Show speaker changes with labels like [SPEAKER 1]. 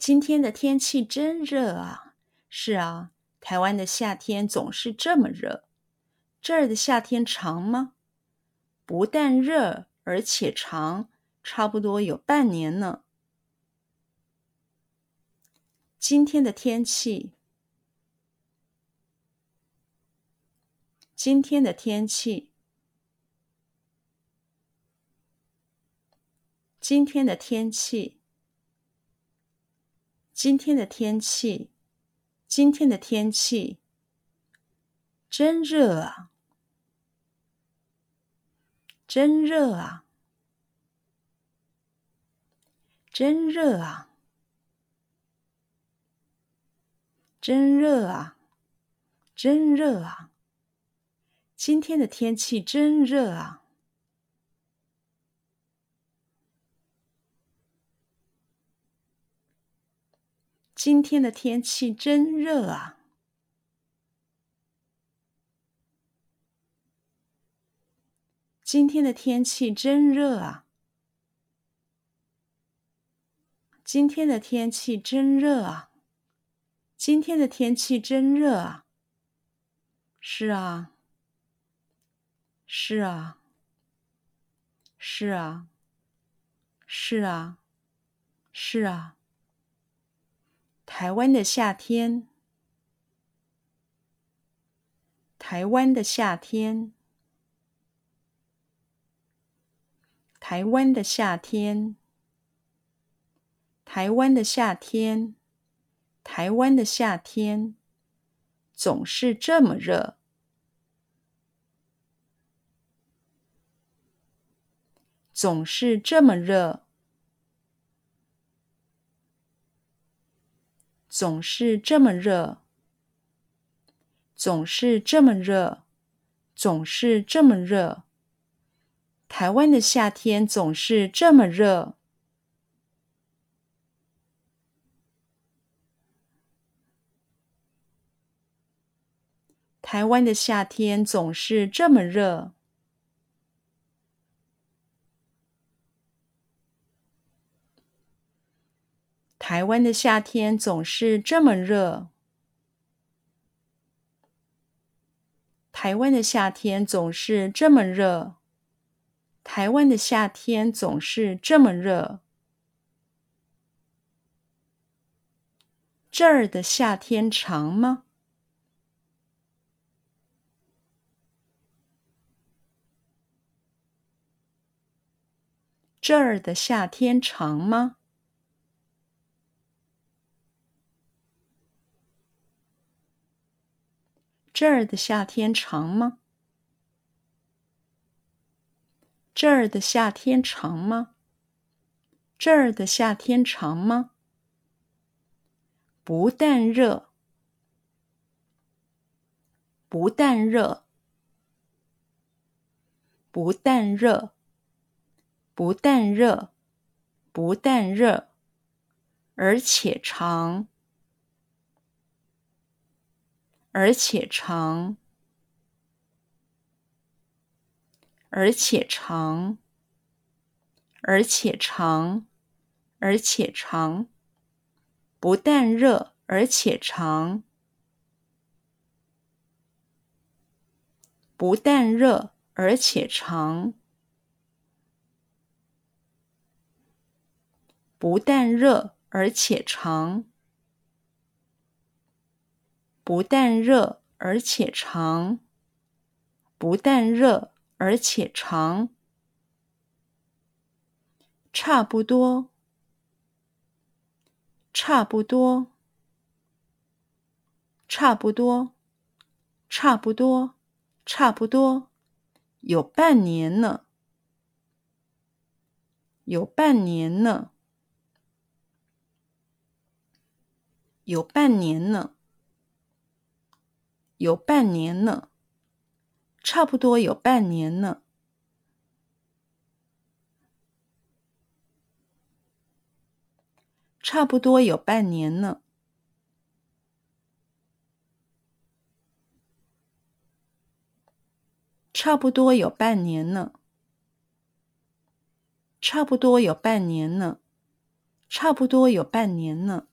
[SPEAKER 1] 今天的天气真热啊！是啊，台湾的夏天总是这么热。这儿的夏天长吗？不但热，而且长，差不多有半年呢。今天的天气，今天的天气，今天的天气。今天的天气，今天的天气真热啊！真热啊！真热啊！真热啊！真热啊！今天的天气真热啊！今天的天气真热啊！今天的天气真热啊！今天的天气真热啊！今天的天气真热啊！是啊，是啊，是啊，是啊，是啊。台湾的夏天，台湾的夏天，台湾的夏天，台湾的夏天，台湾的夏天，总是这么热，总是这么热。总是这么热，总是这么热，总是这么热。台湾的夏天总是这么热。台湾的夏天总是这么热。台湾的夏天总是这么热。台湾的夏天总是这么热。台湾的夏天总是这么热。这儿的夏天长吗？这儿的夏天长吗？这儿的夏天长吗？这儿的夏天长吗？这儿的夏天长吗？不但热，不但热，不但热，不但热，不但热，而且长。而且长，而且长，而且长，而且长，不但热，而且长，不但热，而且长，不但热，而且长。不但热，而且长。不但热，而且长。差不多，差不多，差不多，差不多，差不多，有半年呢，有半年呢，有半年呢。有半年呢，差不多有半年呢，差不多有半年呢，差不多有半年呢，差不多有半年呢，差不多有半年呢。